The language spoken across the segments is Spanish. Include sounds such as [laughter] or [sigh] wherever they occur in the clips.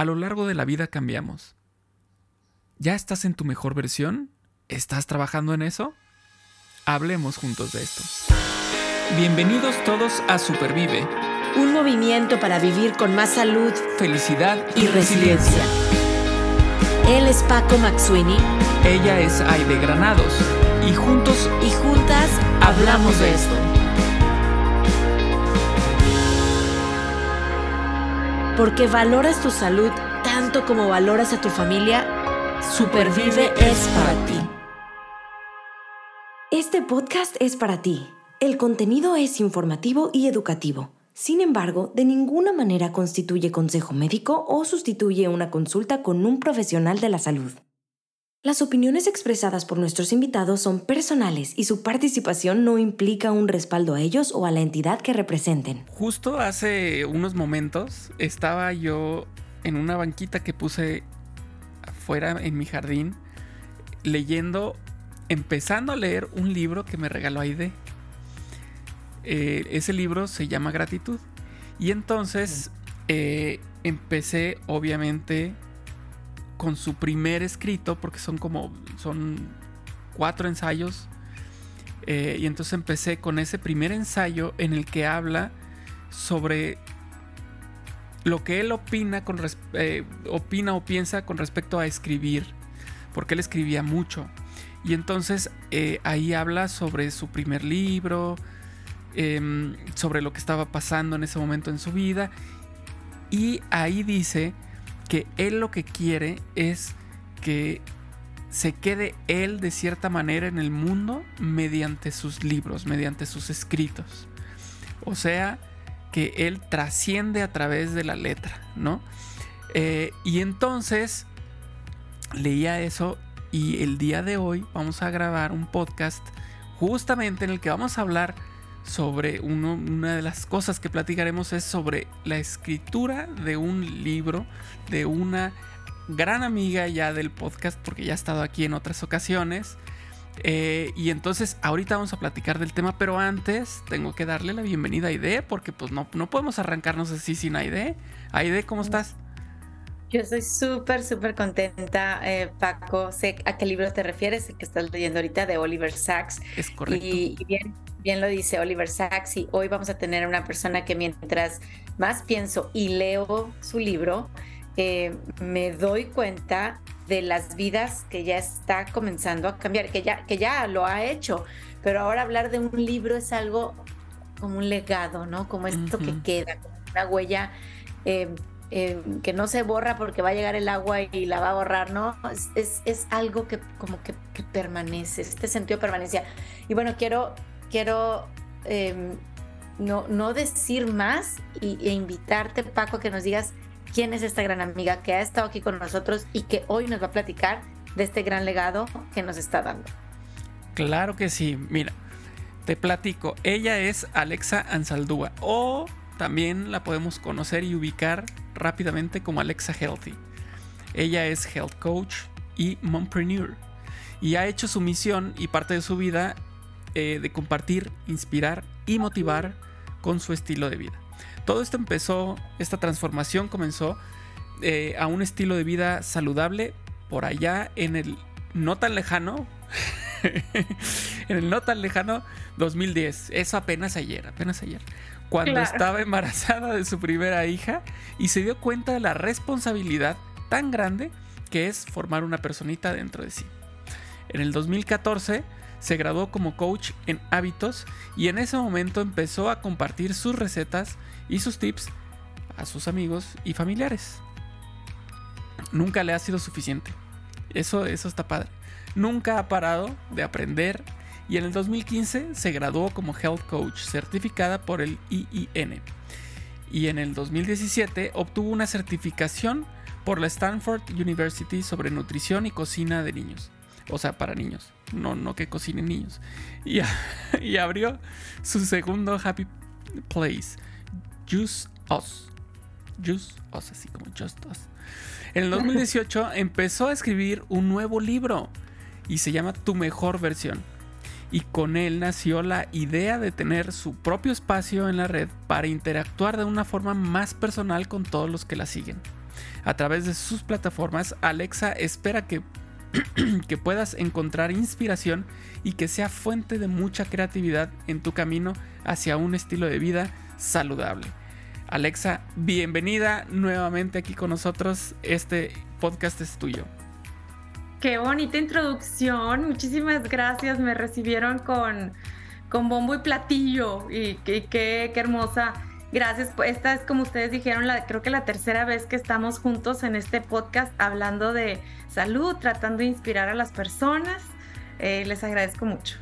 A lo largo de la vida cambiamos. ¿Ya estás en tu mejor versión? ¿Estás trabajando en eso? Hablemos juntos de esto. Bienvenidos todos a Supervive. Un movimiento para vivir con más salud, felicidad y, resiliencia. Él es Paco Maxuini. Ella es Aide Granados. Y juntos y juntas hablamos de esto. Porque valoras tu salud tanto como valoras a tu familia, Supervive es para ti. Este podcast es para ti. El contenido es informativo y educativo. Sin embargo, de ninguna manera constituye consejo médico o sustituye una consulta con un profesional de la salud. Las opiniones expresadas por nuestros invitados son personales y su participación no implica un respaldo a ellos o a la entidad que representen. Justo hace unos momentos estaba yo en una banquita que puse afuera en mi jardín leyendo, empezando a leer un libro que me regaló Aide. Eh, ese libro se llama Gratitud. Y entonces eh, empecé, obviamente, con su primer escrito, porque son como, son cuatro ensayos. Eh, y entonces empecé con ese primer ensayo en el que habla sobre lo que él opina, con eh, opina o piensa con respecto a escribir, porque él escribía mucho. Y entonces eh, ahí habla sobre su primer libro, em, sobre lo que estaba pasando en ese momento en su vida. Y ahí dice que él lo que quiere es que se quede él de cierta manera en el mundo mediante sus libros, mediante sus escritos. O sea, que él trasciende a través de la letra, ¿no? Eh, y entonces leía eso y el día de hoy vamos a grabar un podcast justamente en el que vamos a hablar sobre una de las cosas que platicaremos es sobre la escritura de un libro de una gran amiga ya del podcast porque ya ha estado aquí en otras ocasiones. Eh, y entonces ahorita vamos a platicar del tema, pero antes tengo que darle la bienvenida a Aide porque pues no, no podemos arrancarnos así sin Aide. Aide, ¿cómo estás? Yo estoy súper, súper contenta, eh, Paco. Sé a qué libro te refieres, el que estás leyendo ahorita de Oliver Sacks. Es correcto. Y, bien, bien lo dice Oliver Sacks. Y hoy vamos a tener una persona que mientras más pienso y leo su libro, eh, me doy cuenta de las vidas que ya está comenzando a cambiar, que ya, que ya lo ha hecho. Pero ahora hablar de un libro es algo como un legado, ¿no? Como esto que queda, como una huella. Eh, eh, que no se borra porque va a llegar el agua y la va a borrar, ¿no? Es, es, algo que como que, permanece, este sentido de permanencia. Y bueno, quiero, quiero em, no, no decir más y, e invitarte, Paco, a que nos digas quién es esta gran amiga que ha estado aquí con nosotros y que hoy nos va a platicar de este gran legado que nos está dando. Claro que sí, mira, te platico, ella es Alexa Ansaldúa o también la podemos conocer y ubicar rápidamente como Alexa Healthy. Ella es health coach y mompreneur y ha hecho su misión y parte de su vida eh, de compartir, inspirar y motivar con su estilo de vida. Todo esto empezó, esta transformación comenzó eh, a un estilo de vida saludable por allá en el no tan lejano, [laughs] en el no tan lejano 2010. Eso apenas ayer, apenas ayer cuando estaba embarazada de su primera hija y se dio cuenta de la responsabilidad tan grande que es formar una personita dentro de sí. En el 2014 se graduó como coach en hábitos y en ese momento empezó a compartir sus recetas y sus tips a sus amigos y familiares. Nunca le ha sido suficiente. Eso, eso está padre. Nunca ha parado de aprender y en el 2015 se graduó como Health Coach certificada por el IIN. Y en el 2017 obtuvo una certificación por la Stanford University sobre nutrición y cocina de niños. O sea, para niños, no, no que cocinen niños. Y, [laughs] y abrió su segundo Happy Place, Juice Us. Juice Us, así como Just Us. En el 2018 empezó a escribir un nuevo libro y se llama Tu mejor versión y con él nació la idea de tener su propio espacio en la red para interactuar de una forma más personal con todos los que la siguen. A través de sus plataformas, Alexa espera que, [clears throat] que puedas encontrar inspiración y que sea fuente de mucha creatividad en tu camino hacia un estilo de vida saludable. Alexa, bienvenida nuevamente aquí con nosotros. Este podcast es tuyo. Qué bonita introducción. Muchísimas gracias. Me recibieron con, con bombo y platillo. Y, qué, qué, hermosa. Gracias. Esta es, como ustedes dijeron, creo que la tercera vez que estamos juntos en este podcast hablando de salud, tratando de inspirar a las personas. Eh, les agradezco mucho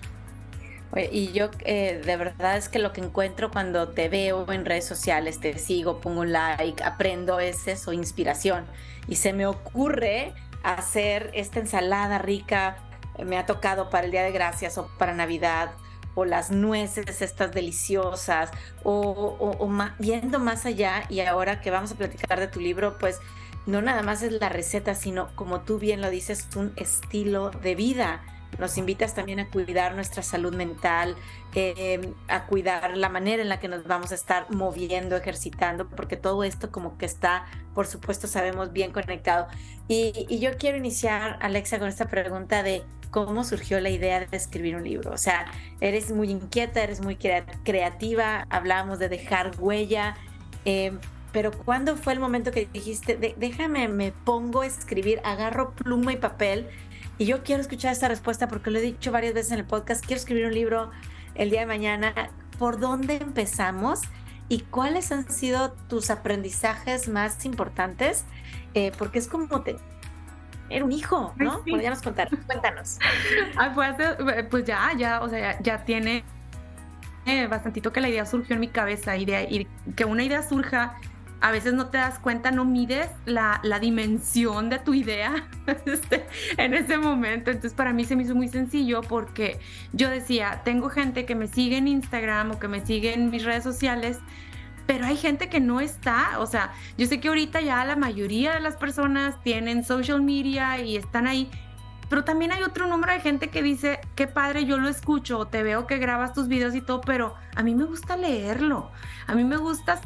y yo eh, de verdad es que lo que encuentro cuando te veo en redes sociales, te sigo, pongo un like, aprendo, es eso, inspiración. Y se me ocurre hacer esta ensalada rica, me ha tocado para el Día de Gracias o para Navidad, o las nueces estas deliciosas, o, o, yendo más allá, y ahora que vamos a platicar de tu libro, pues no nada más es la receta, sino como tú bien lo dices, un estilo de vida nos invitas también a cuidar nuestra salud mental, em, a cuidar la manera en la que nos vamos a estar moviendo, ejercitando, porque todo esto como que está, por supuesto, sabemos bien conectado. Y, yo quiero iniciar, Alexa, con esta pregunta de cómo surgió la idea de escribir un libro. O sea, eres muy inquieta, eres muy creativa, hablábamos de dejar huella. Em, pero ¿cuándo fue el momento que dijiste, déjame, me pongo a escribir, agarro pluma y papel y yo quiero escuchar esta respuesta porque lo he dicho varias veces en el podcast. Quiero escribir un libro el día de mañana. ¿Por dónde empezamos? ¿Y cuáles han sido tus aprendizajes más importantes? Eh, porque es como te, era un hijo, ¿no? Podríamos contar. Cuéntanos. [laughs] pues, eh, pues, ya, ya, o sea, ya, tiene eh, bastantito que la idea surgió en mi cabeza y, y que una idea surja a veces no te das cuenta, no mides la, dimensión de tu idea [laughs] este, en ese momento. Entonces para mí se me hizo muy sencillo porque yo decía, tengo gente que me sigue en Instagram o que me sigue en mis redes sociales, pero hay gente que no está. O sea, yo sé que ahorita ya la mayoría de las personas tienen social media y están ahí. Pero también hay otro número de gente que dice, qué padre, yo lo escucho, te veo que grabas tus videos y todo, pero a mí me gusta leerlo. A mí me gusta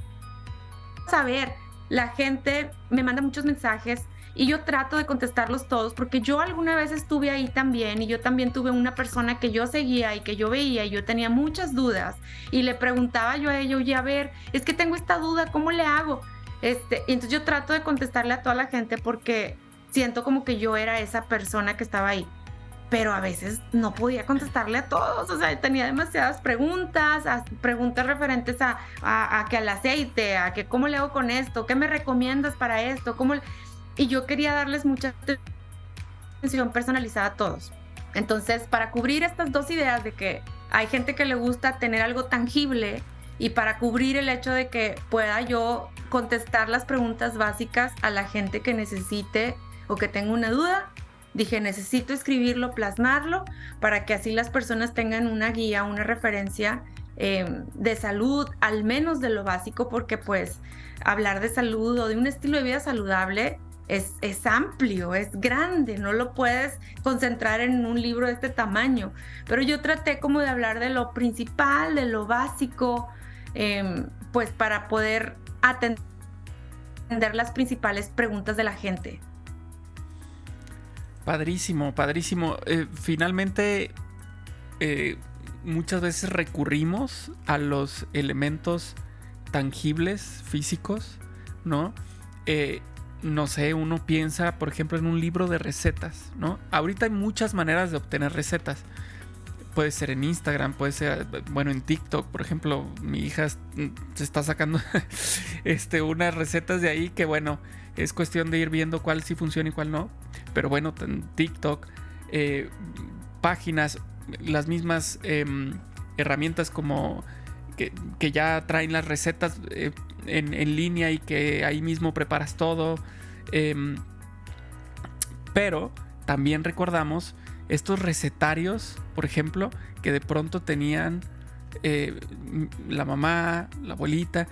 saber, la gente me manda muchos mensajes y yo trato de contestarlos todos porque yo alguna vez estuve ahí también y yo también tuve una persona que yo seguía y que yo veía y yo tenía muchas dudas y le preguntaba yo a ella, oye, a ver, es que tengo esta duda, ¿cómo le hago? Este, y entonces yo trato de contestarle a toda la gente porque siento como que yo era esa persona que estaba ahí pero a veces no podía contestarle a todos, o sea, tenía demasiadas preguntas, preguntas referentes a, a, que al aceite, a que cómo le hago con esto, qué me recomiendas para esto, cómo... Y yo quería darles mucha atención personalizada a todos. Entonces, para cubrir estas dos ideas de que hay gente que le gusta tener algo tangible y para cubrir el hecho de que pueda yo contestar las preguntas básicas a la gente que necesite o que tenga una duda, Dije, necesito escribirlo, plasmarlo, para que así las personas tengan una guía, una referencia em, de salud, al menos de lo básico, porque pues hablar de salud o de un estilo de vida saludable es, es, amplio, es grande, no lo puedes concentrar en un libro de este tamaño. Pero yo traté como de hablar de lo principal, de lo básico, em, pues para poder atender las principales preguntas de la gente. Padrísimo, padrísimo. Eh, finalmente, eh, muchas veces recurrimos a los elementos tangibles, físicos, ¿no? Eh, no sé, uno piensa, por ejemplo, en un libro de recetas, ¿no? Ahorita hay muchas maneras de obtener recetas. Puede ser en Instagram, puede ser, bueno, en TikTok, por ejemplo, mi hija se está sacando [laughs] este, unas recetas de ahí que, bueno, es cuestión de ir viendo cuál sí funciona y cuál no. Pero bueno, en TikTok, eh, páginas, las mismas em, herramientas como que, ya traen las recetas eh, en, línea y que ahí mismo preparas todo. Em, pero también recordamos estos recetarios, por ejemplo, que de pronto tenían eh, la mamá, la abuelita,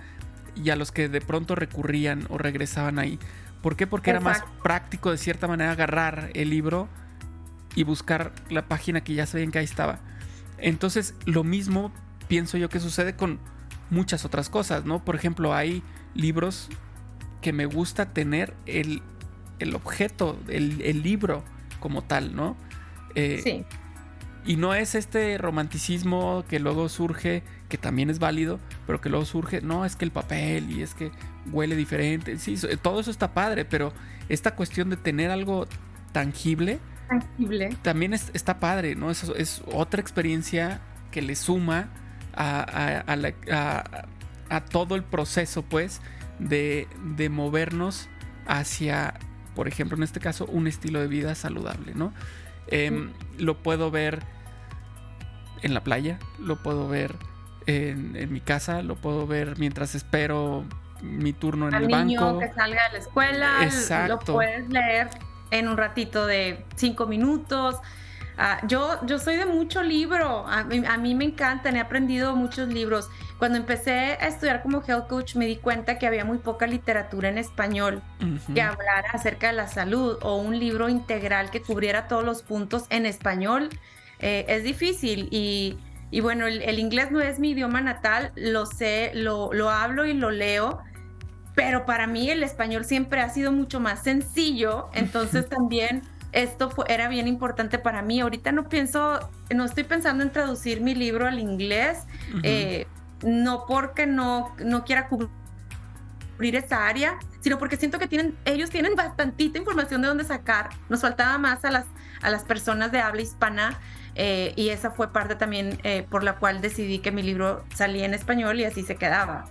y a los que de pronto recurrían o regresaban ahí. ¿Por qué? Porque era más práctico de cierta manera agarrar el libro y buscar la página que ya sabían que ahí estaba. Entonces, lo mismo pienso yo que sucede con muchas otras cosas, ¿no? Por ejemplo, hay libros que me gusta tener el, el objeto, el, el, libro como tal, ¿no? Eh, sí. Y no es este romanticismo que luego surge, que también es válido, pero que luego surge, no, es que el papel y es que huele diferente. Sí, todo eso está padre, pero esta cuestión de tener algo tangible, tangible. también está padre, ¿no? Es, es otra experiencia que le suma a, a, todo el proceso, pues, de, de movernos hacia, por ejemplo, en este caso, un estilo de vida saludable, ¿no? Em, lo puedo ver en la playa, lo puedo ver en, mi casa, lo puedo ver mientras espero mi turno en el niño que salga de la escuela, lo puedes leer en un ratito de cinco minutos. Ah, yo, yo soy de mucho libro, a mí, me encantan, he aprendido muchos libros. Cuando empecé a estudiar como health coach me di cuenta que había muy poca literatura en español que hablara acerca de la salud o un libro integral que cubriera todos los puntos en español. Eh, es difícil y, bueno, el, inglés no es mi idioma natal, lo sé, lo, lo hablo y lo leo, pero para mí el español siempre ha sido mucho más sencillo, entonces también esto fue, era bien importante para mí. Ahorita no pienso, no estoy pensando en traducir mi libro al inglés, eh, no porque no, no quiera cubrir esa área, sino porque siento que tienen, ellos tienen bastantita información de dónde sacar. Nos faltaba más a las, a las personas de habla hispana. Eh, y esa fue parte también eh, por la cual decidí que mi libro salía en español y así se quedaba.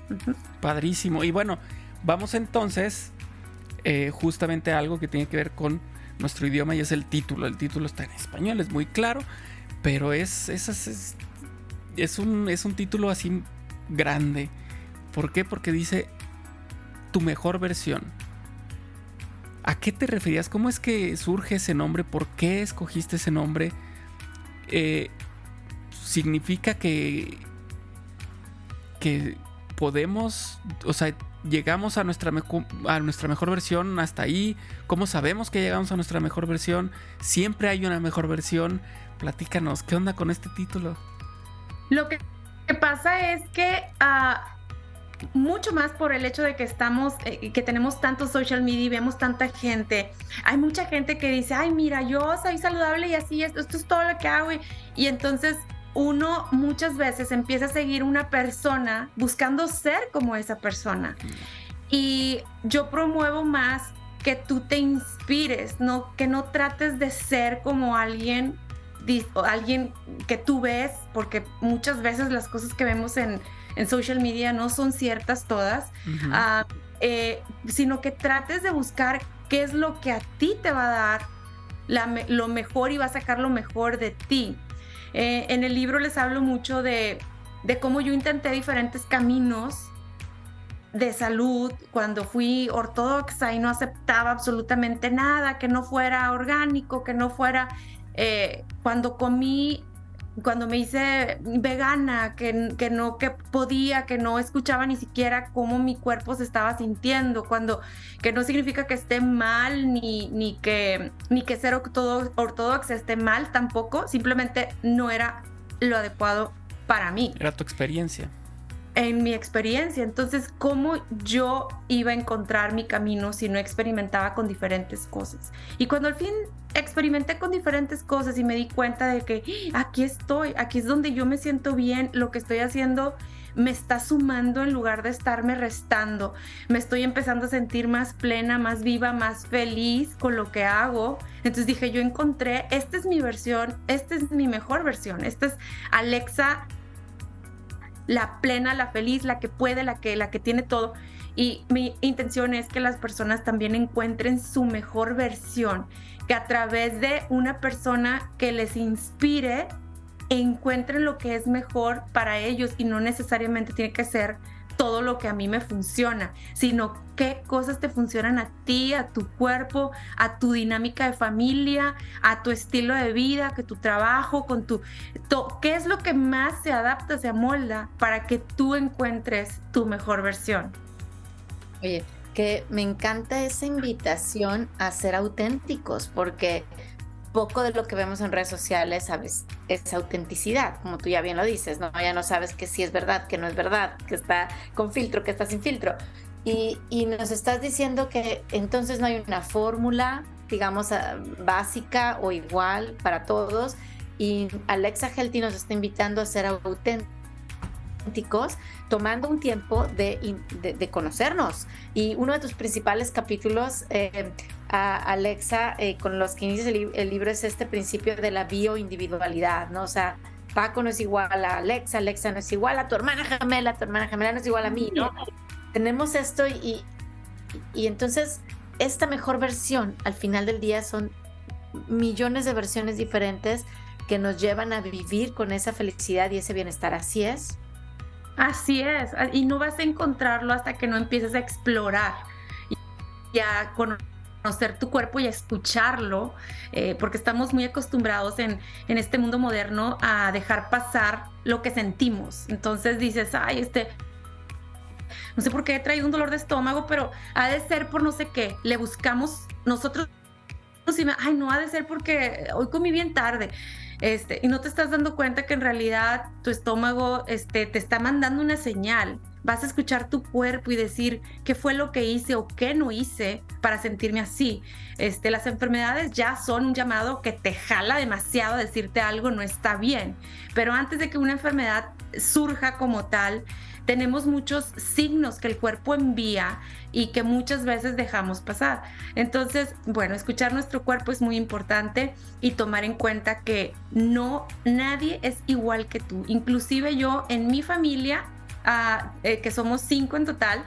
Padrísimo. Y bueno, vamos entonces justamente a algo que tiene que ver con nuestro idioma y es el título. El título está en español, es muy claro, pero es, es, es, un, es un título así grande. ¿Por qué? Porque dice tu mejor versión. ¿A qué te referías? ¿Cómo es que surge ese nombre? ¿Por qué escogiste ese nombre? Eh, significa que, que podemos, o sea, llegamos a nuestra, a nuestra mejor versión hasta ahí, cómo sabemos que llegamos a nuestra mejor versión, siempre hay una mejor versión. Platícanos, ¿qué onda con este título? Lo que, pasa es que ah, mucho más por el hecho de que estamos, eh, que tenemos tanto social media y vemos tanta gente. Hay mucha gente que dice, ay, mira, yo soy saludable y así, esto, es todo lo que hago. y entonces uno muchas veces empieza a seguir una persona buscando ser como esa persona. Y yo promuevo más que tú te inspires, no que no trates de ser como alguien alguien que tú ves, porque muchas veces las cosas que vemos en, social media no son ciertas todas, ah, eh, sino que trates de buscar qué es lo que a ti te va a dar lo mejor y va a sacar lo mejor de ti. Eh, en el libro les hablo mucho de, cómo yo intenté diferentes caminos de salud cuando fui ortodoxa y no aceptaba absolutamente nada, que no fuera orgánico, que no fuera, eh, cuando comí cuando me hice vegana, que, que, no que podía, que no escuchaba ni siquiera cómo mi cuerpo se estaba sintiendo, cuando que no significa que esté mal ni, ni que ni que ser ortodoxa esté mal tampoco, simplemente no era lo adecuado para mí. Era tu experiencia en mi experiencia. Entonces, ¿cómo yo iba a encontrar mi camino si no experimentaba con diferentes cosas? Y cuando al fin experimenté con diferentes cosas y me di cuenta de que ¡Ah! aquí estoy, aquí es donde yo me siento bien, lo que estoy haciendo me está sumando en lugar de estarme restando. Me estoy empezando a sentir más plena, más viva, más feliz con lo que hago. Entonces dije, yo encontré, esta es mi versión, esta es mi mejor versión, esta es Alexa la plena, la feliz, la que puede, la que, la que tiene todo. Y mi intención es que las personas también encuentren su mejor versión, que a través de una persona que les inspire, encuentren lo que es mejor para ellos y no necesariamente tiene que ser todo lo que a mí me funciona, sino qué cosas te funcionan a ti, a tu cuerpo, a tu dinámica de familia, a tu estilo de vida, que tu trabajo, con tu... ¿Qué es lo que más se adapta, se amolda para que tú encuentres tu mejor versión? Oye, que me encanta esa invitación a ser auténticos, porque poco de lo que vemos en redes sociales, sabes, es autenticidad, como tú ya bien lo dices, ¿no? Ya no sabes que sí es verdad, que no es verdad, que está con filtro, que está sin filtro. Y, y, nos estás diciendo que entonces no hay una fórmula, digamos, ah, básica o igual para todos. Y Alexa Healthy nos está invitando a ser auténticos, tomando un tiempo de, de, conocernos. Y uno de tus principales capítulos, eh, a Alexa, eh, con los que inicias el, el, libro, es este principio de la bioindividualidad, ¿no? O sea, Paco no es igual a Alexa, Alexa no es igual a tu hermana gemela, tu hermana gemela no es igual a mí, ¿no? Tenemos esto y, y entonces esta mejor versión al final del día son millones de versiones diferentes que nos llevan a vivir con esa felicidad y ese bienestar. Así es. Así es. Y no vas a encontrarlo hasta que no empieces a explorar y a conocer tu cuerpo y a escucharlo, eh, porque estamos muy acostumbrados en, en, este mundo moderno a dejar pasar lo que sentimos. Entonces dices, ay, este, no sé por qué he traído un dolor de estómago, pero ha de ser por no sé qué. Le buscamos nosotros, ay, no ha de ser porque hoy comí bien tarde. Este, y no te estás dando cuenta que en realidad tu estómago este, te está mandando una señal. Vas a escuchar tu cuerpo y decir qué fue lo que hice o qué no hice para sentirme así. Este, las enfermedades ya son un llamado que te jala demasiado a decirte algo no está bien. Pero antes de que una enfermedad surja como tal, tenemos muchos signos que el cuerpo envía y que muchas veces dejamos pasar. Entonces, bueno, escuchar nuestro cuerpo es muy importante y tomar en cuenta que no, nadie es igual que tú. Inclusive yo en mi familia, ah, eh, que somos cinco en total,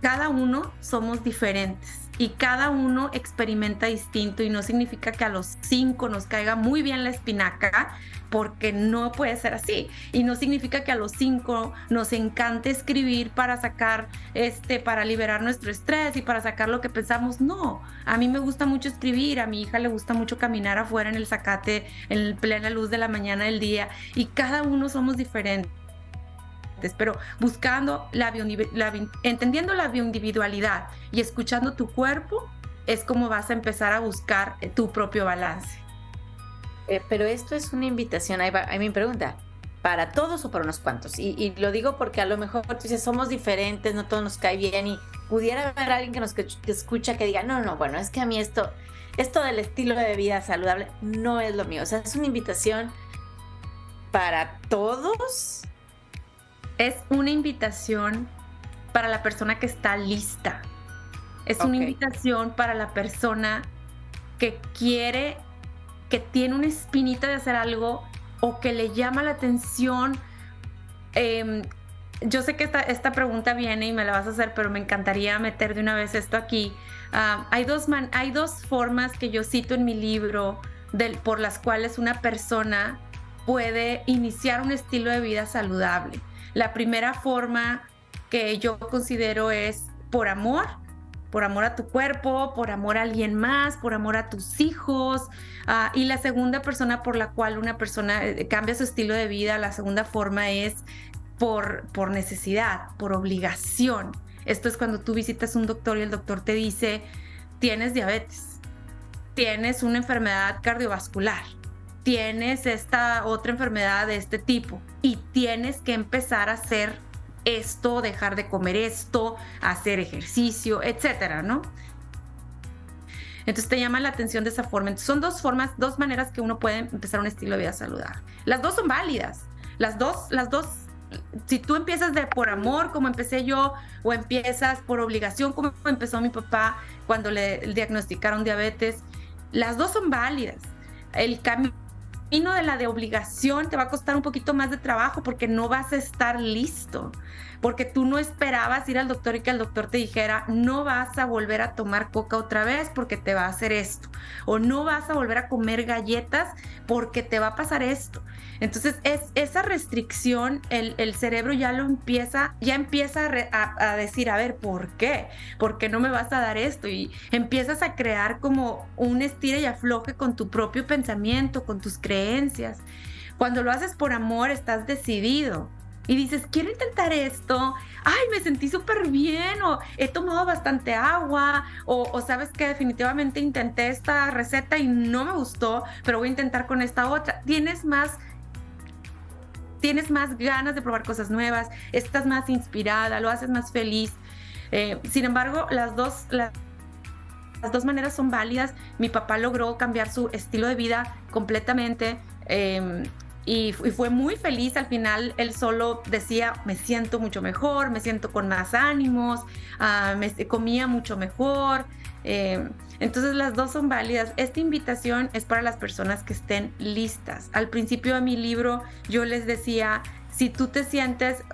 cada uno somos diferentes y cada uno experimenta distinto y no significa que a los cinco nos caiga muy bien la espinaca porque no puede ser así. Y no significa que a los cinco nos encante escribir para sacar este para liberar nuestro estrés y para sacar lo que pensamos. No a mí me gusta mucho escribir a mi hija le gusta mucho caminar afuera en el zacate en plena luz de la mañana del día y cada uno somos diferentes pero buscando la, entendiendo la bioindividualidad y escuchando tu cuerpo, es como vas a empezar a buscar eh, tu propio balance. Eh, pero esto es una invitación, ahí, va, mi pregunta, ¿para todos o para unos cuantos? Y, lo digo porque a lo mejor tú dices, somos diferentes, no todo nos cae bien y pudiera haber alguien que nos escucha que diga, no, no, bueno, es que a mí esto, esto del estilo de vida saludable no es lo mío. O sea, es una invitación para todos es una invitación para la persona que está lista. Es una invitación para la persona que quiere, que tiene una espinita de hacer algo o que le llama la atención. Em, yo sé que esta, esta, pregunta viene y me la vas a hacer, pero me encantaría meter de una vez esto aquí. Ah, hay, dos hay dos formas que yo cito en mi libro del, por las cuales una persona puede iniciar un estilo de vida saludable. La primera forma que yo considero es por amor, por amor a tu cuerpo, por amor a alguien más, por amor a tus hijos. Ah, y la segunda persona por la cual una persona eh, cambia su estilo de vida, la segunda forma es por, por necesidad, por obligación. Esto es cuando tú visitas un doctor y el doctor te dice, tienes diabetes, tienes una enfermedad cardiovascular, tienes esta otra enfermedad de este tipo y tienes que empezar a hacer esto, dejar de comer esto, hacer ejercicio, etcétera, ¿no? Entonces te llama la atención de esa forma. son dos formas, dos maneras que uno puede empezar un estilo de vida saludable. Las dos son válidas. Las dos, las dos, si tú empiezas de por amor, como empecé yo, o empiezas por obligación, como empezó mi papá cuando le diagnosticaron diabetes, las dos son válidas. El cambio de la de obligación te va a costar un poquito más de trabajo porque no vas a estar listo, porque tú no esperabas ir al doctor y que el doctor te dijera, no vas a volver a tomar coca otra vez porque te va a hacer esto, o no vas a volver a comer galletas porque te va a pasar esto. Entonces, es esa restricción, el, cerebro ya lo empieza, ya empieza a, a, decir, a ver, ¿por qué? ¿Por qué no me vas a dar esto? Y empiezas a crear como un estira y afloje con tu propio pensamiento, con tus creencias. Cuando lo haces por amor, estás decidido. Y dices, quiero intentar esto, ay, me sentí súper bien, o he tomado bastante agua, o, o, sabes que definitivamente intenté esta receta y no me gustó, pero voy a intentar con esta otra. Tienes más tienes más ganas de probar cosas nuevas, estás más inspirada, lo haces más feliz. Eh, sin embargo, las dos, las dos maneras son válidas. Mi papá logró cambiar su estilo de vida completamente. Em, y, fue muy feliz al final. Él solo decía, me siento mucho mejor, me siento con más ánimos, ah, me, comía mucho mejor. Em, entonces las dos son válidas. Esta invitación es para las personas que estén listas. Al principio de mi libro yo les decía, si tú te sientes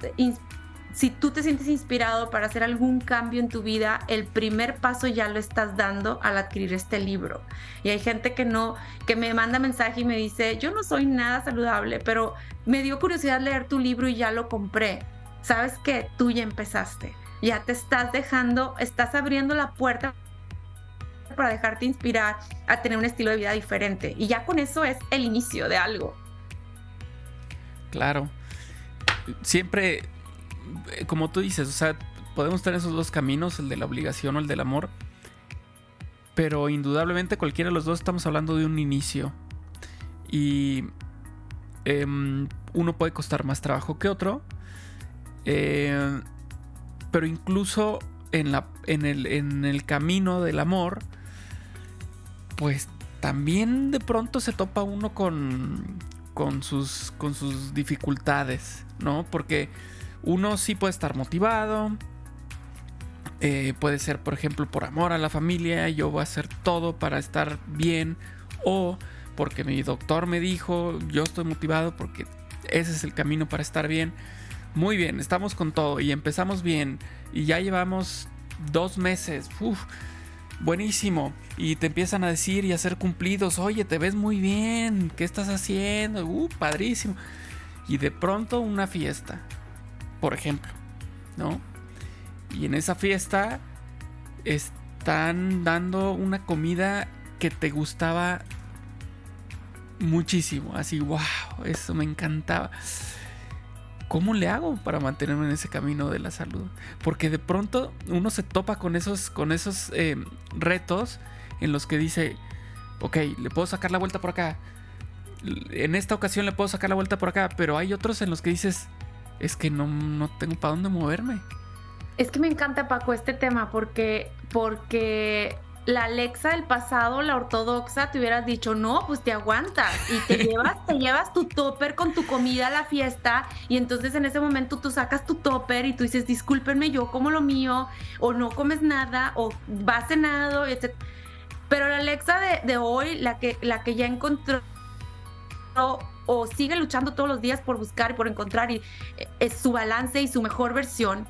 si tú te sientes inspirado para hacer algún cambio en tu vida, el primer paso ya lo estás dando al adquirir este libro. Y hay gente que no, que me manda mensaje y me dice, yo no soy nada saludable, pero me dio curiosidad leer tu libro y ya lo compré. Sabes que tú ya empezaste, ya te estás dejando, estás abriendo la puerta para dejarte inspirar a tener un estilo de vida diferente. Y ya con eso es el inicio de algo. Claro. Siempre como tú dices, o sea, podemos tener esos dos caminos, el de la obligación o el del amor. Pero indudablemente cualquiera de los dos estamos hablando de un inicio. Y em, uno puede costar más trabajo que otro. Eh, pero incluso en, la, en, el, en el camino del amor, pues también de pronto se topa uno con, con, sus, con sus dificultades, ¿no? Porque uno sí puede estar motivado. Eh, puede ser, por ejemplo, por amor a la familia. Yo voy a hacer todo para estar bien. O porque mi doctor me dijo, yo estoy motivado porque ese es el camino para estar bien. Muy bien, estamos con todo y empezamos bien. Y ya llevamos dos meses. buenísimo. Y te empiezan a decir y a hacer cumplidos. Oye, te ves muy bien. ¿Qué estás haciendo? Uh, padrísimo. Y de pronto una fiesta por ejemplo, ¿no? Y en esa fiesta están dando una comida que te gustaba muchísimo, así, wow, eso me encantaba. ¿Cómo le hago para mantenerme en ese camino de la salud? Porque de pronto uno se topa con esos, con esos eh, retos en los que dice, ok, le puedo sacar la vuelta por acá. En esta ocasión le puedo sacar la vuelta por acá, pero hay otros en los que dices, es que no, no tengo para dónde moverme. Es que me encanta, Paco, este tema porque, porque la Alexa del pasado, la ortodoxa, te hubieras dicho, no, pues te aguantas y te [laughs] llevas, te llevas tu topper con tu comida a la fiesta y entonces en ese momento tú sacas tu topper y tú dices, discúlpenme, yo como lo mío, o no comes nada, o vas cenado, etc. Pero la Alexa de, de hoy, la que, la que ya encontró o sigue luchando todos los días por buscar y por encontrar eh, su balance y su mejor versión,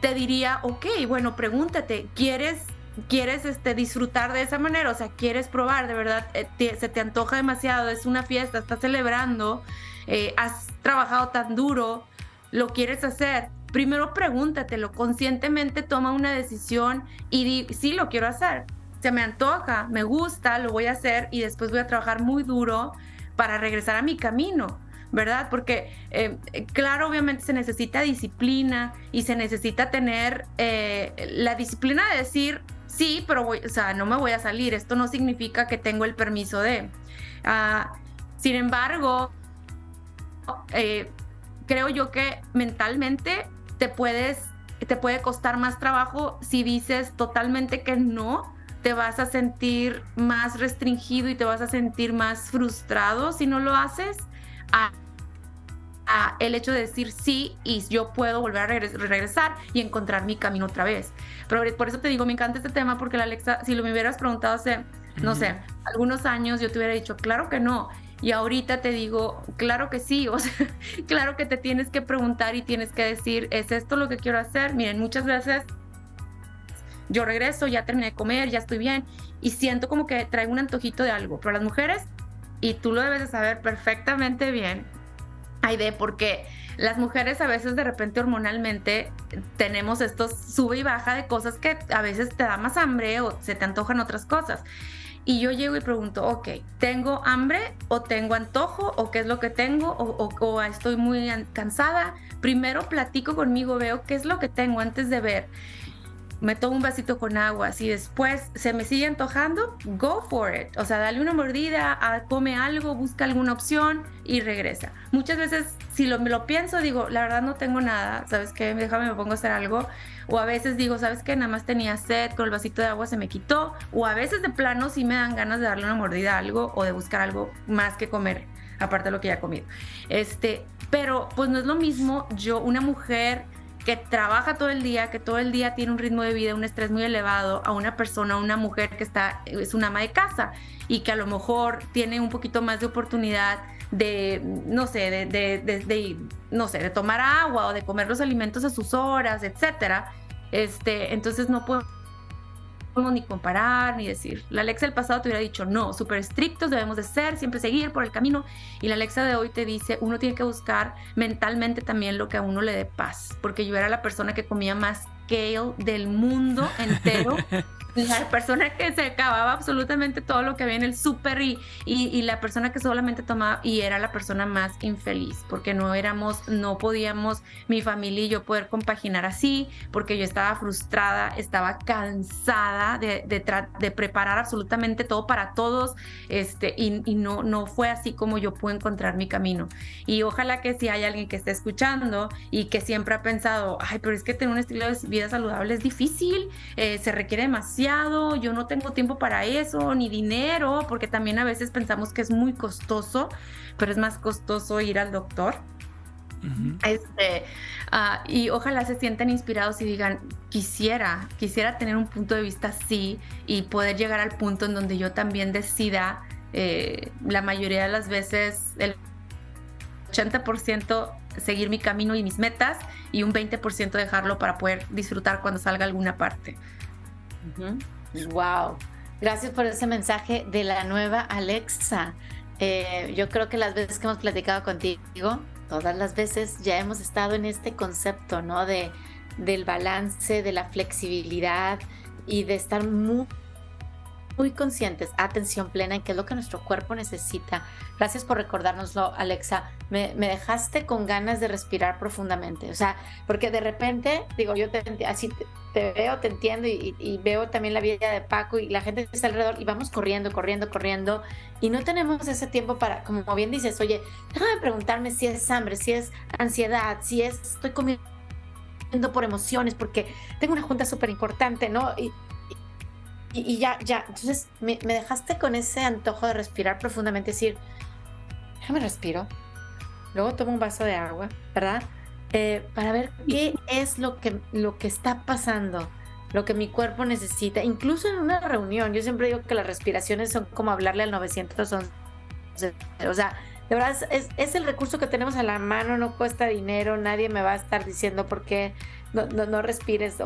te diría, ok, bueno, pregúntate, ¿quieres, quieres este, disfrutar de esa manera? O sea, ¿quieres probar? De verdad, eh, se te antoja demasiado, es una fiesta, estás celebrando, eh, has trabajado tan duro, lo quieres hacer. Primero pregúntatelo, conscientemente toma una decisión y di, sí, lo quiero hacer. Se me antoja, me gusta, lo voy a hacer y después voy a trabajar muy duro para regresar a mi camino, ¿verdad? Porque, eh, claro, obviamente se necesita disciplina y se necesita tener eh, la disciplina de decir, sí, pero o sea, no me voy a salir, esto no significa que tengo el permiso de. Ah, sin embargo, eh, creo yo que mentalmente te puedes, te puede costar más trabajo si dices totalmente que no te vas a sentir más restringido y te vas a sentir más frustrado si no lo haces a, el hecho de decir sí y yo puedo volver a regresar y encontrar mi camino otra vez. Pero por eso te digo, me encanta este tema porque la Alexa, si lo me hubieras preguntado hace, no sé, algunos años, yo te hubiera dicho, claro que no. Y ahorita te digo, claro que sí, [laughs] o sea, claro que te tienes que preguntar y tienes que decir, ¿es esto lo que quiero hacer? Miren, muchas veces yo regreso, ya terminé de comer, ya estoy bien y siento como que traigo un antojito de algo. Pero las mujeres, y tú lo debes de saber perfectamente bien, hay de porque las mujeres a veces de repente hormonalmente tenemos estos sube y baja de cosas que a veces te da más hambre o se te antojan otras cosas. Y yo llego y pregunto, ok, ¿tengo hambre o tengo antojo o qué es lo que tengo o, o estoy muy cansada? Primero platico conmigo, veo qué es lo que tengo antes de ver me tomo un vasito con agua, si después se me sigue antojando, go for it. O sea, dale una mordida, come algo, busca alguna opción y regresa. Muchas veces, si lo, me lo pienso, digo, la verdad no tengo nada, ¿sabes qué? Déjame, me pongo a hacer algo. O a veces digo, ¿sabes qué? Nada más tenía sed, con el vasito de agua se me quitó. O a veces de plano sí me dan ganas de darle una mordida a algo o de buscar algo más que comer, aparte de lo que ya he comido. Este, pero pues no es lo mismo yo, una mujer que trabaja todo el día, que todo el día tiene un ritmo de vida, un estrés muy elevado, a una persona, una mujer que está, es una ama de casa y que a lo mejor tiene un poquito más de oportunidad de, no sé, de, de, de, no sé, de tomar agua o de comer los alimentos a sus horas, etcétera. Este, entonces no ni comparar, ni decir. La Alexa del pasado te hubiera dicho, no, súper estrictos debemos de ser, siempre seguir por el camino. Y la Alexa de hoy te dice, uno tiene que buscar mentalmente también lo que a uno le dé paz. Porque yo era la persona que comía más kale del mundo entero. [laughs] la persona que se acababa absolutamente todo lo que había en el súper y, y, la persona que solamente tomaba y era la persona más infeliz porque no éramos, no podíamos mi familia y yo poder compaginar así porque yo estaba frustrada, estaba cansada de, de, preparar absolutamente todo para todos este, y, y, no, no fue así como yo pude encontrar mi camino. Y ojalá que si hay alguien que esté escuchando y que siempre ha pensado, ay, pero es que tener un estilo de vida saludable es difícil, eh, se requiere demasiado yo no tengo tiempo para eso, ni dinero, porque también a veces pensamos que es muy costoso, pero es más costoso ir al doctor. Este, ah, y ojalá se sientan inspirados y digan, quisiera, quisiera tener un punto de vista así y poder llegar al punto en donde yo también decida, eh, la mayoría de las veces, el 80% seguir mi camino y mis metas y un 20% dejarlo para poder disfrutar cuando salga alguna parte. Wow. Gracias por ese mensaje de la nueva Alexa. Eh, yo creo que las veces que hemos platicado contigo, todas las veces ya hemos estado en este concepto, ¿no? De, del balance, de la flexibilidad y de estar muy, muy conscientes, atención plena en qué es lo que nuestro cuerpo necesita. Gracias por recordárnoslo, Alexa. Me, dejaste con ganas de respirar profundamente. O sea, porque de repente, digo, yo te, así te, veo, te entiendo y, veo también la vida de Paco y la gente que está alrededor y vamos corriendo, corriendo, corriendo y no tenemos ese tiempo para, como bien dices, oye, déjame preguntarme si es hambre, si es ansiedad, si es, estoy comiendo por emociones, porque tengo una junta súper importante, ¿no? Y, y, ya, ya, entonces me, dejaste con ese antojo de respirar profundamente, decir, déjame respiro, luego tomo un vaso de agua, ¿verdad? Eh, para ver qué es lo que, lo que está pasando, lo que mi cuerpo necesita, incluso en una reunión. Yo siempre digo que las respiraciones son como hablarle al 911. O sea, de verdad es, es, el recurso que tenemos a la mano, no cuesta dinero, nadie me va a estar diciendo por qué no, no, respires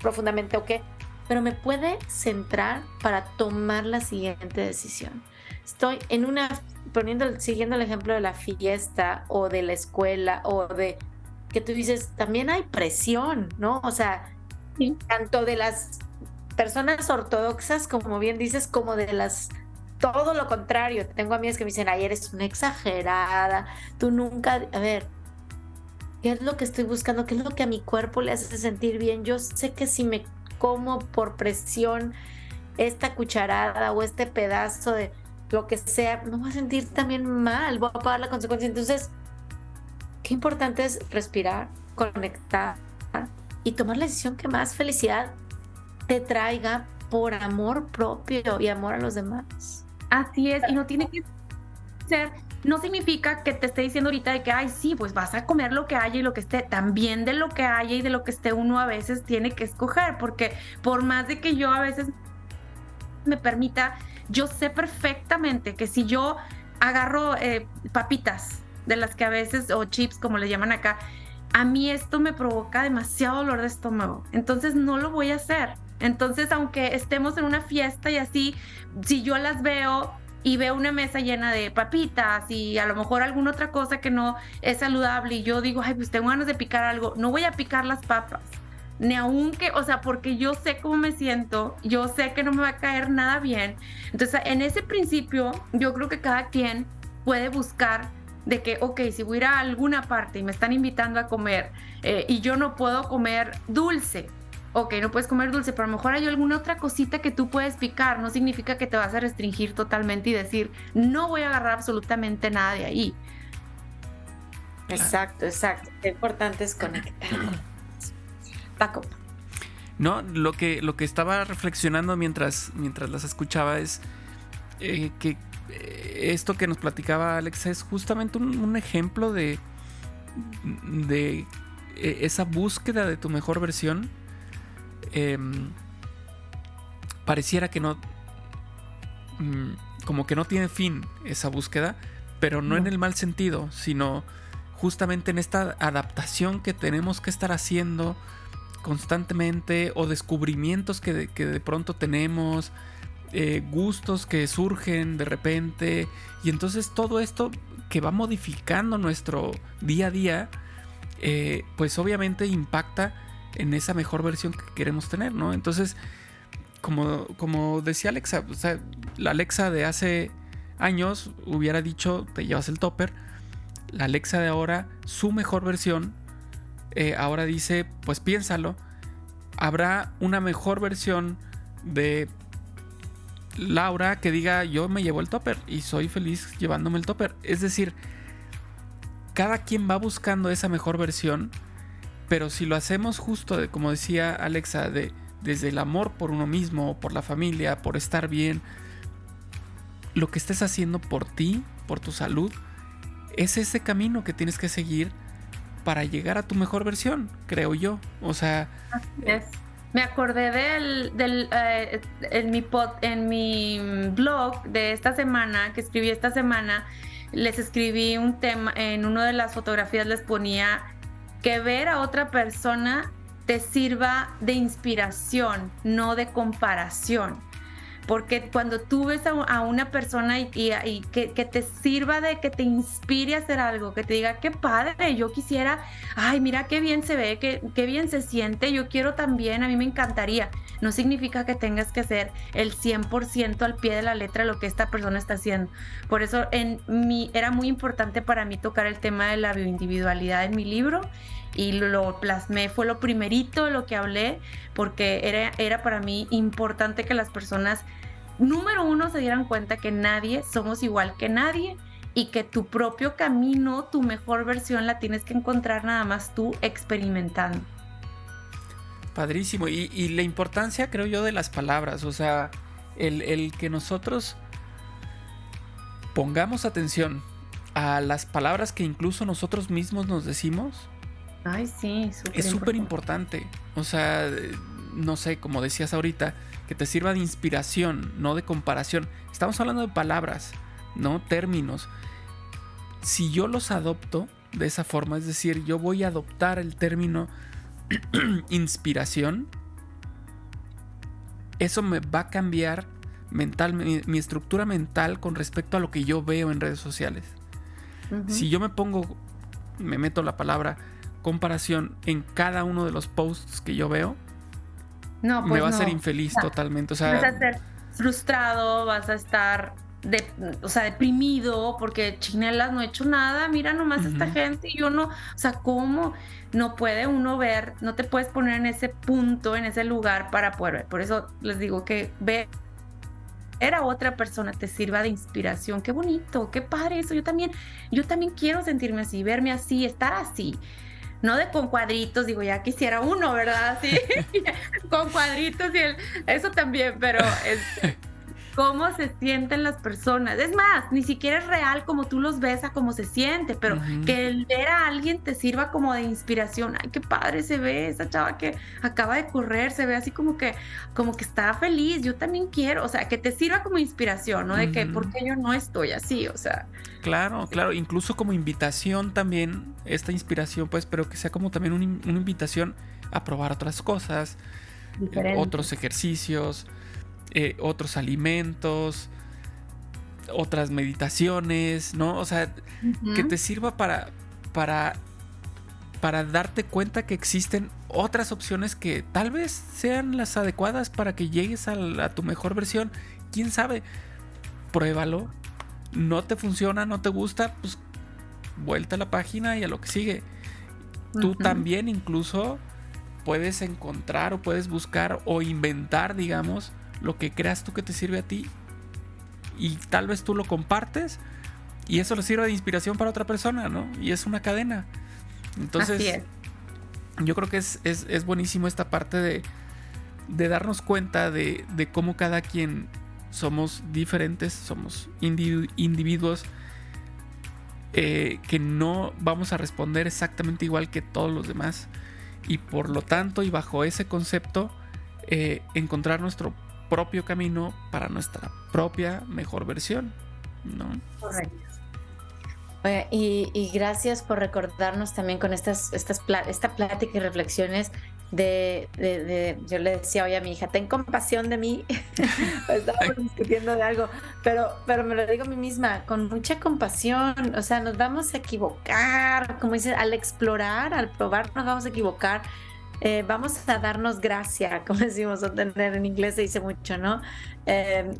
profundamente o qué pero me puede centrar para tomar la siguiente decisión. Estoy en una, poniendo, siguiendo el ejemplo de la fiesta o de la escuela o de que tú dices, también hay presión, ¿no? O sea, tanto de las personas ortodoxas, como bien dices, como de las todo lo contrario. Tengo amigas que me dicen, ay, eres una exagerada, tú nunca, a ver, ¿qué es lo que estoy buscando? ¿Qué es lo que a mi cuerpo le hace sentir bien? Yo sé que si me como por presión esta cucharada o este pedazo de lo que sea, me voy a sentir también mal, voy a pagar la consecuencia. Entonces, qué importante es respirar, conectar y tomar la decisión que más felicidad te traiga por amor propio y amor a los demás. Así es, y no tiene que ser no significa que te esté diciendo ahorita de que, ay, sí, pues vas a comer lo que haya y lo que esté. También de lo que haya y de lo que esté uno a veces tiene que escoger, porque por más de que yo a veces me permita, yo sé perfectamente que si yo agarro eh, papitas, de las que a veces, o chips como le llaman acá, a mí esto me provoca demasiado dolor de estómago. Entonces no lo voy a hacer. Entonces, aunque estemos en una fiesta y así, si yo las veo y veo una mesa llena de papitas y a lo mejor alguna otra cosa que no es saludable y yo digo, ay, pues tengo ganas de picar algo, no voy a picar las papas. Ni aunque, o sea, porque yo sé cómo me siento, yo sé que no me va a caer nada bien. Entonces, en ese principio, yo creo que cada quien puede buscar de que, ok, si voy a ir a alguna parte y me están invitando a comer eh, y yo no puedo comer dulce, ok, no puedes comer dulce, pero a lo mejor hay alguna otra cosita que tú puedes picar. No significa que te vas a restringir totalmente y decir, no voy a agarrar absolutamente nada de ahí. Exacto, exacto. Qué importante es conectar. [clears throat] Paco. No, lo que, lo que estaba reflexionando mientras, mientras las escuchaba es eh, que eh, esto que nos platicaba Alex es justamente un, ejemplo de, de eh, esa búsqueda de tu mejor versión. Em, pareciera que no. Mm, como que no tiene fin esa búsqueda, pero no, en el mal sentido, sino justamente en esta adaptación que tenemos que estar haciendo constantemente o descubrimientos que de, pronto tenemos, eh, gustos que surgen de repente y entonces todo esto que va modificando nuestro día a día, eh, pues obviamente impacta en esa mejor versión que queremos tener, ¿no? Entonces, como, como decía Alexa, la Alexa de hace años hubiera dicho, te llevas el topper, la Alexa de ahora, su mejor versión, eh, ahora dice, pues piénsalo, habrá una mejor versión de Laura que diga, yo me llevo el topper y soy feliz llevándome el topper. Es decir, cada quien va buscando esa mejor versión, pero si lo hacemos justo de, como decía Alexa, de, desde el amor por uno mismo, por la familia, por estar bien, lo que estés haciendo por ti, por tu salud, es ese camino que tienes que seguir para llegar a tu mejor versión, creo yo. O sea... Me acordé del, del eh, en, mi pod, en mi blog de esta semana, que escribí esta semana, les escribí un tema, en una de las fotografías les ponía que ver a otra persona te sirva de inspiración, no de comparación porque cuando tú ves a, una persona y, que, te sirva de que te inspire a hacer algo, que te diga, qué padre, yo quisiera, ay, mira qué bien se ve, qué, qué bien se siente, yo quiero también, a mí me encantaría. No significa que tengas que hacer el 100% al pie de la letra lo que esta persona está haciendo. Por eso en mi, era muy importante para mí tocar el tema de la bioindividualidad en mi libro y lo plasmé, fue lo primerito lo que hablé, porque era, era para mí importante que las personas, número uno, se dieran cuenta que nadie somos igual que nadie y que tu propio camino, tu mejor versión la tienes que encontrar nada más tú experimentando. Padrísimo. Y, la importancia, creo yo, de las palabras. O sea, el, el que nosotros pongamos atención a las palabras que incluso nosotros mismos nos decimos Ay, sí, es súper importante. O sea, no sé, como decías ahorita, que te sirva de inspiración, no de comparación. Estamos hablando de palabras, ¿no? Términos. Si yo los adopto de esa forma, es decir, yo voy a adoptar el término [clears throat] inspiración, eso me va a cambiar mental, mi, estructura mental con respecto a lo que yo veo en redes sociales. Si yo me pongo, me meto la palabra comparación en cada uno de los posts que yo veo, no, me pues va a ser infeliz totalmente. O sea, vas a ser frustrado, vas a estar de, o sea, deprimido porque chinelas no he hecho nada, mira nomás esta gente y yo no, o sea, ¿cómo no puede uno ver, no te puedes poner en ese punto, en ese lugar para poder ver? Por eso les digo que ve a otra persona te sirva de inspiración, qué bonito, qué padre eso, yo también, yo también quiero sentirme así, verme así, estar así. No de con cuadritos, digo, ya quisiera uno, ¿verdad? Sí, [laughs] con cuadritos y el, eso también, pero es, [laughs] cómo se sienten las personas. Es más, ni siquiera es real como tú los ves a cómo se siente, pero que el ver a alguien te sirva como de inspiración. Ay, qué padre se ve esa chava que acaba de correr, se ve así como que, como que está feliz. Yo también quiero, o sea, que te sirva como inspiración, ¿no? De que, ¿por qué yo no estoy así? O sea. Claro, claro, incluso como invitación también, esta inspiración, pues, pero que sea como también una invitación a probar otras cosas, otros ejercicios eh, otros alimentos, otras meditaciones, ¿no? O sea, que te sirva para, para, para darte cuenta que existen otras opciones que tal vez sean las adecuadas para que llegues a, tu mejor versión. ¿Quién sabe? Pruébalo. No te funciona, no te gusta, pues vuelta a la página y a lo que sigue. Tú también incluso puedes encontrar o puedes buscar o inventar, digamos, lo que creas tú que te sirve a ti. Y tal vez tú lo compartes y eso le sirve de inspiración para otra persona, ¿no? Y es una cadena. Entonces, yo creo que es, es, buenísimo esta parte de, de darnos cuenta de, de, cómo cada quien somos diferentes, somos individuos eh, que no vamos a responder exactamente igual que todos los demás. Y por lo tanto, y bajo ese concepto, eh, encontrar nuestro propio camino para nuestra propia mejor versión. ¿no? Correcto. y, gracias por recordarnos también con estas, estas esta plática y reflexiones de, yo le decía hoy a mi hija, ten compasión de mí, [laughs] estábamos [laughs] discutiendo de algo, pero, pero me lo digo a mí misma, con mucha compasión, o sea, nos vamos a equivocar, como dice, al explorar, al probar, nos vamos a equivocar, eh, vamos a darnos gracia, [laughs] como decimos, tener en inglés se dice mucho, ¿no? Eh,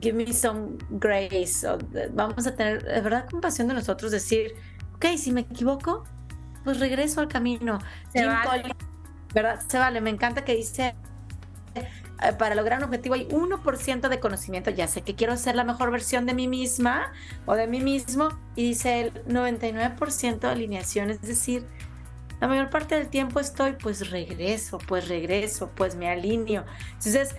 give me some grace, vamos a tener de verdad compasión de nosotros, decir, ok, si me equivoco, pues regreso al camino. Se ¿verdad? Se vale, me encanta que dice, eh, para lograr un objetivo hay 1% de conocimiento, ya sé que quiero ser la mejor versión de mí misma o de mí mismo, y dice el 99% de alineación, es decir, la mayor parte del tiempo estoy, pues regreso, pues regreso, pues me alineo. Entonces,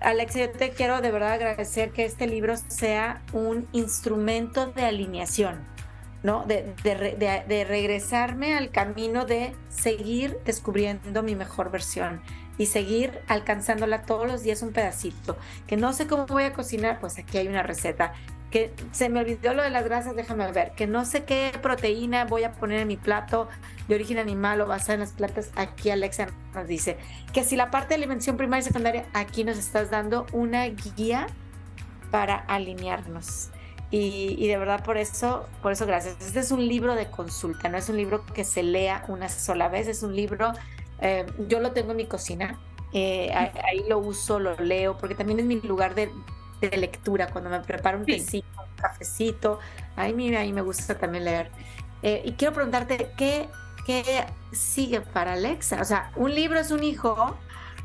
Alexia, yo te quiero de verdad agradecer que este libro sea un instrumento de alineación ¿no? De, de, regresarme al camino de seguir descubriendo mi mejor versión y seguir alcanzándola todos los días un pedacito. Que no sé cómo voy a cocinar, pues aquí hay una receta. Que se me olvidó lo de las grasas, déjame ver. Que no sé qué proteína voy a poner en mi plato de origen animal o basada en las plantas, aquí Alexa nos dice. Que si la parte de alimentación primaria y secundaria, aquí nos estás dando una guía para alinearnos. Y, de verdad por eso, por eso gracias. Este es un libro de consulta, no es un libro que se lea una sola vez, es un libro, eh, yo lo tengo en mi cocina, eh, ahí, lo uso, lo leo, porque también es mi lugar de, lectura, cuando me preparo un tecito, un cafecito, ahí, mira, ahí me gusta también leer. Eh, y quiero preguntarte, ¿qué, ¿qué sigue para Alexa? O sea, un libro es un hijo,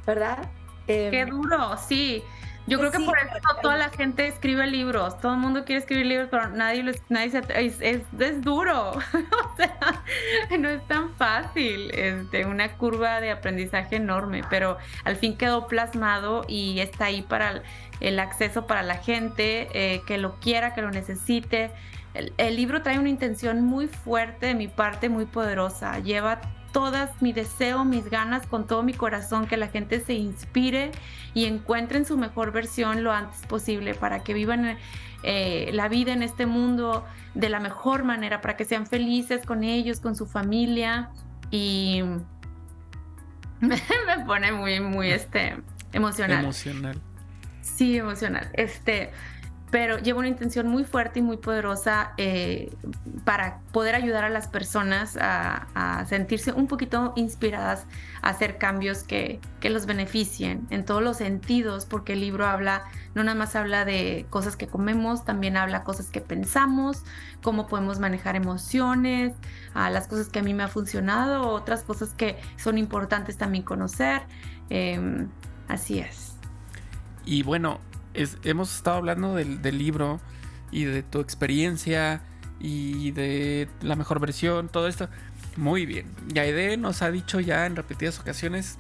¿verdad? Qué duro, sí. Yo creo que por eso toda la gente escribe libros, todo el mundo quiere escribir libros, pero nadie, lo, nadie se, es, es, es, duro, [laughs] o sea, no es tan fácil, es de una curva de aprendizaje enorme, pero al fin quedó plasmado y está ahí para el, acceso para la gente eh, que lo quiera, que lo necesite. El, libro trae una intención muy fuerte de mi parte, muy poderosa, lleva todas mi deseo, mis ganas, con todo mi corazón, que la gente se inspire y encuentren su mejor versión lo antes posible para que vivan eh, la vida en este mundo de la mejor manera, para que sean felices con ellos, con su familia y [laughs] me pone muy, muy este, emocional. Emocional. Sí, emocional. Este, pero lleva una intención muy fuerte y muy poderosa eh, para poder ayudar a las personas a, sentirse un poquito inspiradas a hacer cambios que, que, los beneficien en todos los sentidos, porque el libro habla, no nada más habla de cosas que comemos, también habla cosas que pensamos, cómo podemos manejar emociones, las cosas que a mí me ha funcionado, otras cosas que son importantes también conocer. Em, así es. Y bueno, hemos estado hablando del, libro y de tu experiencia y de la mejor versión, todo esto. Muy bien. Yaide nos ha dicho ya en repetidas ocasiones,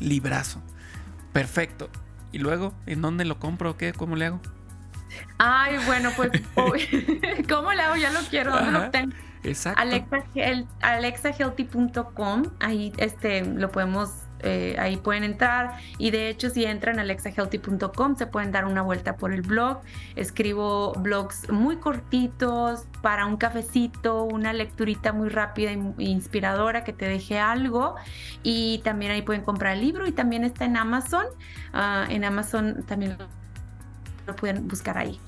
librazo. Perfecto. Y luego, ¿en dónde lo compro o qué? ¿Cómo le hago? Ay, bueno, pues, [laughs] [laughs] ¿cómo le hago? Ya lo quiero. lo tengo? Exacto. alexahealthy.com, ahí este, lo podemos eh, ahí pueden entrar y de hecho si entran a alexahealthy.com se pueden dar una vuelta por el blog. Escribo blogs muy cortitos para un cafecito, una lecturita muy rápida e inspiradora que te deje algo y también ahí pueden comprar el libro y también está en Amazon. Ah, en Amazon también lo pueden buscar ahí.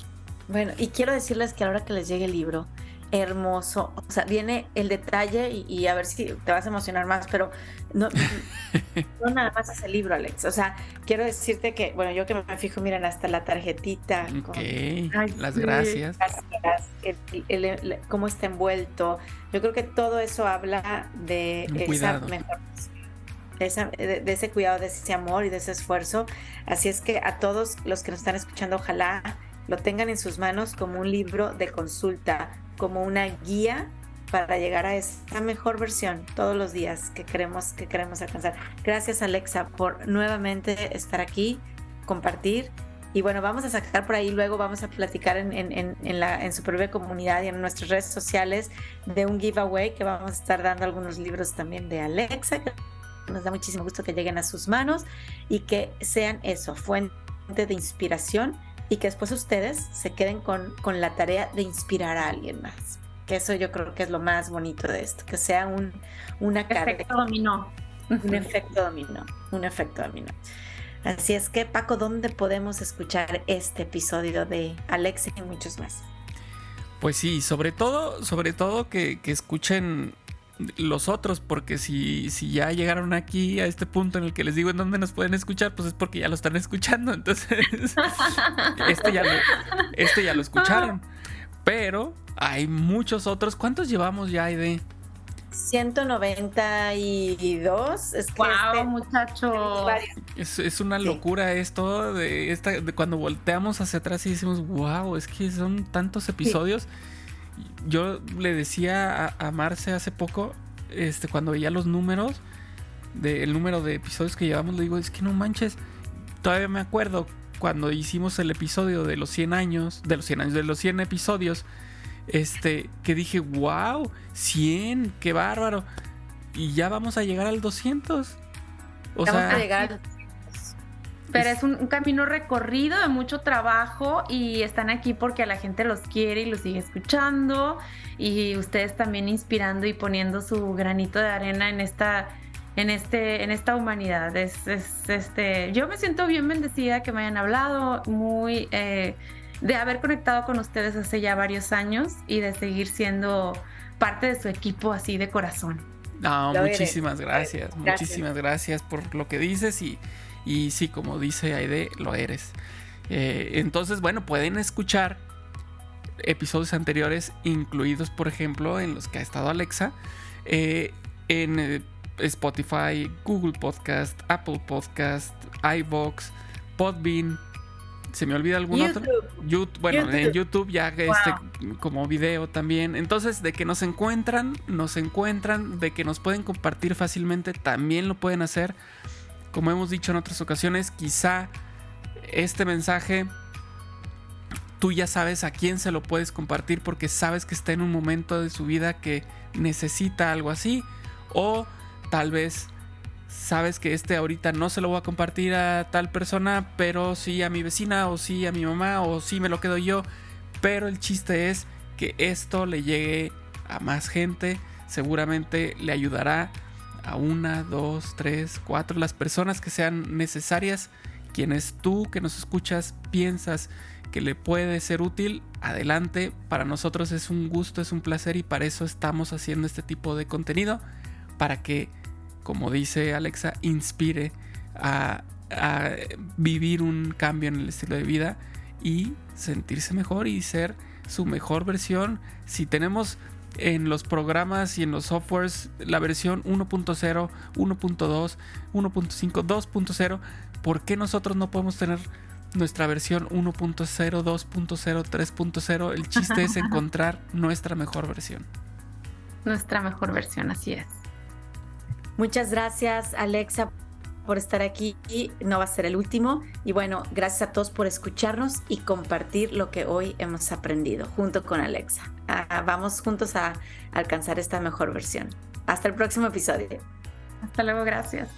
Bueno, y quiero decirles que a la hora que les llegue el libro, hermoso. O sea, viene el detalle y, a ver si te vas a emocionar más, pero no, [laughs] no nada más es el libro, Alex. O sea, quiero decirte que, bueno, yo que me fijo, miren, hasta la tarjetita. Ok, las gracias. cómo está envuelto. Yo creo que todo eso habla de esa mejor. de, de, ese cuidado, de ese amor y de ese esfuerzo. Así es que a todos los que nos están escuchando, ojalá lo tengan en sus manos como un libro de consulta, como una guía para llegar a esa mejor versión todos los días que queremos, que queremos alcanzar. Gracias Alexa por nuevamente estar aquí, compartir. Y bueno, vamos a sacar por ahí, luego vamos a platicar en, en, en, la, en su propia comunidad y en nuestras redes sociales de un giveaway que vamos a estar dando algunos libros también de Alexa. Que nos da muchísimo gusto que lleguen a sus manos y que sean eso, fuente de inspiración y que después ustedes se queden con, con la tarea de inspirar a alguien más que eso yo creo que es lo más bonito de esto, que sea un, una carga. Efecto dominó. Un efecto dominó, un efecto dominó. Así es que, Paco, ¿dónde podemos escuchar este episodio de Alexa y muchos más? Pues sí, sobre todo, sobre todo que, que escuchen los otros, porque si, si ya llegaron aquí a este punto en el que les digo en dónde nos pueden escuchar, pues es porque ya lo están escuchando. [laughs] Entonces, este, ya lo, este ya lo escucharon. Pero hay muchos otros. ¿Cuántos llevamos ya, Aide? 192. Es que wow, este, muchacho. Es, una locura esto de esta de cuando volteamos hacia atrás y decimos, wow, es que son tantos episodios. Yo le decía a, a, Marce hace poco, este, cuando veía los números, del número de episodios que llevamos, le digo, es que no manches. Todavía me acuerdo cuando hicimos el episodio de los 100 años, de los 100 años, de los 100 episodios, este, que dije, wow, 100, qué bárbaro. Y ya vamos a llegar al 200. O vamos a llegar pero es un, camino recorrido de mucho trabajo y están aquí porque la gente los quiere y los sigue escuchando y ustedes también inspirando y poniendo su granito de arena en esta en, este, en esta humanidad. Es, este, yo me siento bien bendecida que me hayan hablado, muy eh, de haber conectado con ustedes hace ya varios años y de seguir siendo parte de su equipo así de corazón. No, muchísimas gracias, muchísimas gracias por lo que dices y, y sí, como dice Aide, lo eres. Eh, entonces, bueno, pueden escuchar episodios anteriores, incluidos, por ejemplo, en los que ha estado Alexa, eh, en Spotify, Google Podcast, Apple Podcast, iVoox, Podbean. ¿Se me olvida algún otro? YouTube, bueno, en YouTube ya este, como video también. Entonces, de que nos encuentran, nos encuentran, de que nos pueden compartir fácilmente, también lo pueden hacer. Como hemos dicho en otras ocasiones, quizá este mensaje tú ya sabes a quién se lo puedes compartir porque sabes que está en un momento de su vida que necesita algo así. O tal vez sabes que este ahorita no se lo voy a compartir a tal persona, pero sí a mi vecina o sí a mi mamá o sí me lo quedo yo. Pero el chiste es que esto le llegue a más gente, seguramente le ayudará a una, dos, tres, cuatro, las personas que sean necesarias, quienes tú que nos escuchas piensas que le puede ser útil, adelante, para nosotros es un gusto, es un placer y para eso estamos haciendo este tipo de contenido, para que como dice Alexa, inspire a, vivir un cambio en el estilo de vida y sentirse mejor y ser su mejor versión. Si tenemos en los programas y en los softwares la versión 1.0, 1.2, 1.5, 2.0, ¿por qué nosotros no podemos tener nuestra versión 1.0, 2.0, 3.0? El chiste es [laughs] encontrar nuestra mejor versión. Nuestra mejor versión, así es. Muchas gracias, Alexa, por estar aquí. Y no va a ser el último. Y bueno, gracias a todos por escucharnos y compartir lo que hoy hemos aprendido junto con Alexa. Ah, vamos juntos a alcanzar esta mejor versión. Hasta el próximo episodio. Hasta luego, gracias.